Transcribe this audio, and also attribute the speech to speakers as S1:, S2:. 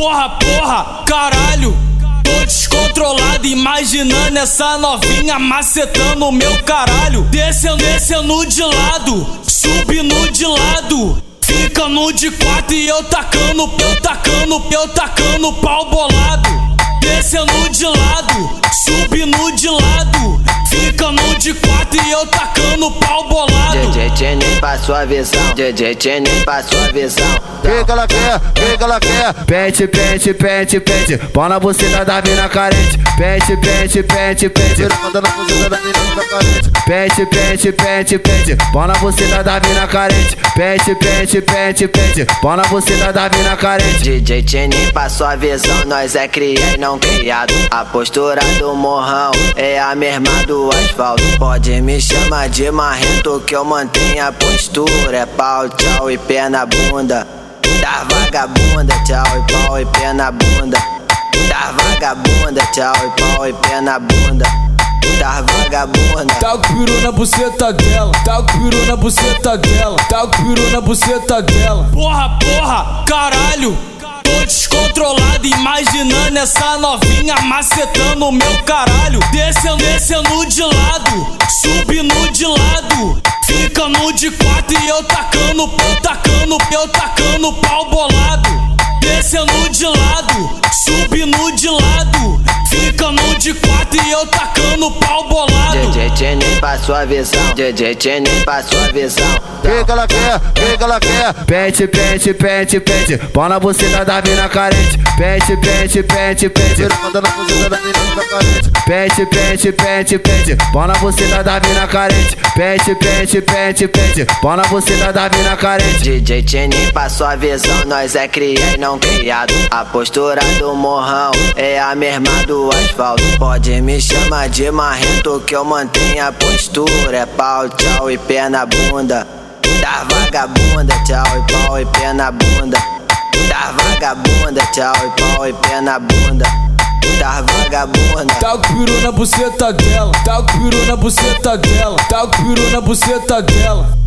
S1: Porra, porra, caralho. Tô descontrolado, imaginando essa novinha macetando o meu caralho. Descendo, descendo de lado, subindo de lado. Fica no de quatro e eu tacando, eu tacando, eu tacando pau bolado. Descendo de lado, subindo de lado. Fica no de quatro e eu tacando pau bolado.
S2: DJ Tini passou a visão, DJ Tini passou a visão.
S3: Que que ela quer? Que que ela quer?
S4: Pente, pente, pente, pente. Na buceta da mina carente. Pente, pente, pente, pente.
S3: Onda na da menina carente.
S4: Pente, pente, pente, pente. Pau na da mina carente. Pente, pente, pente, pente. Pau na da mina carente.
S2: DJ Tini passou a visão, nós é cria e não criado. A postura do morrão é a mesma do asfalto. Pode me chamar de marrento que eu mantenho a postura. É pau, tchau e pé na bunda. Da vagabunda, tchau e pau e pé na bunda. Da vagabunda, tchau e pau e pé na bunda. Da vagabunda.
S1: Tá com peru na buceta dela, tá com peru na buceta dela, tá com peru na buceta dela. Porra, porra, caralho. Tô descontrolado, imaginando essa novinha macetando o meu caralho. Descendo, descendo de lado, subindo de lado. Fica no de quatro e eu tacando, eu tacando, eu tacando pau bolado. Descendo de lado, subindo de lado. Fica no de quatro e eu tacando pau bolado.
S2: DJ Tini passou a visão, DJ Tini passou a visão.
S3: Que que ela quer? Que que ela quer?
S4: Pente, pente, pente, pente. Na buceta da mina carente. Pente, pente, pente, pente.
S3: Na cozinha da menina carente.
S4: Pente, pente, pente, pente. Na buceta da mina carente. Pente, pente, pente, pente. Na buceta da mina carente.
S2: DJ Tini passou a visão, nós é cria e não criado. A postura do morrão é a mesma do asfalto. Pode me chamar de marrento que eu mantenho a postura. É pau, tchau e pé na bunda. Da vagabunda, tchau e pau e pé na bunda. Da vagabunda, tchau e pau e pé na bunda. Da vagabunda.
S1: Tá com peru na buceta dela, tá com peru na buceta dela, tá com peru na buceta dela.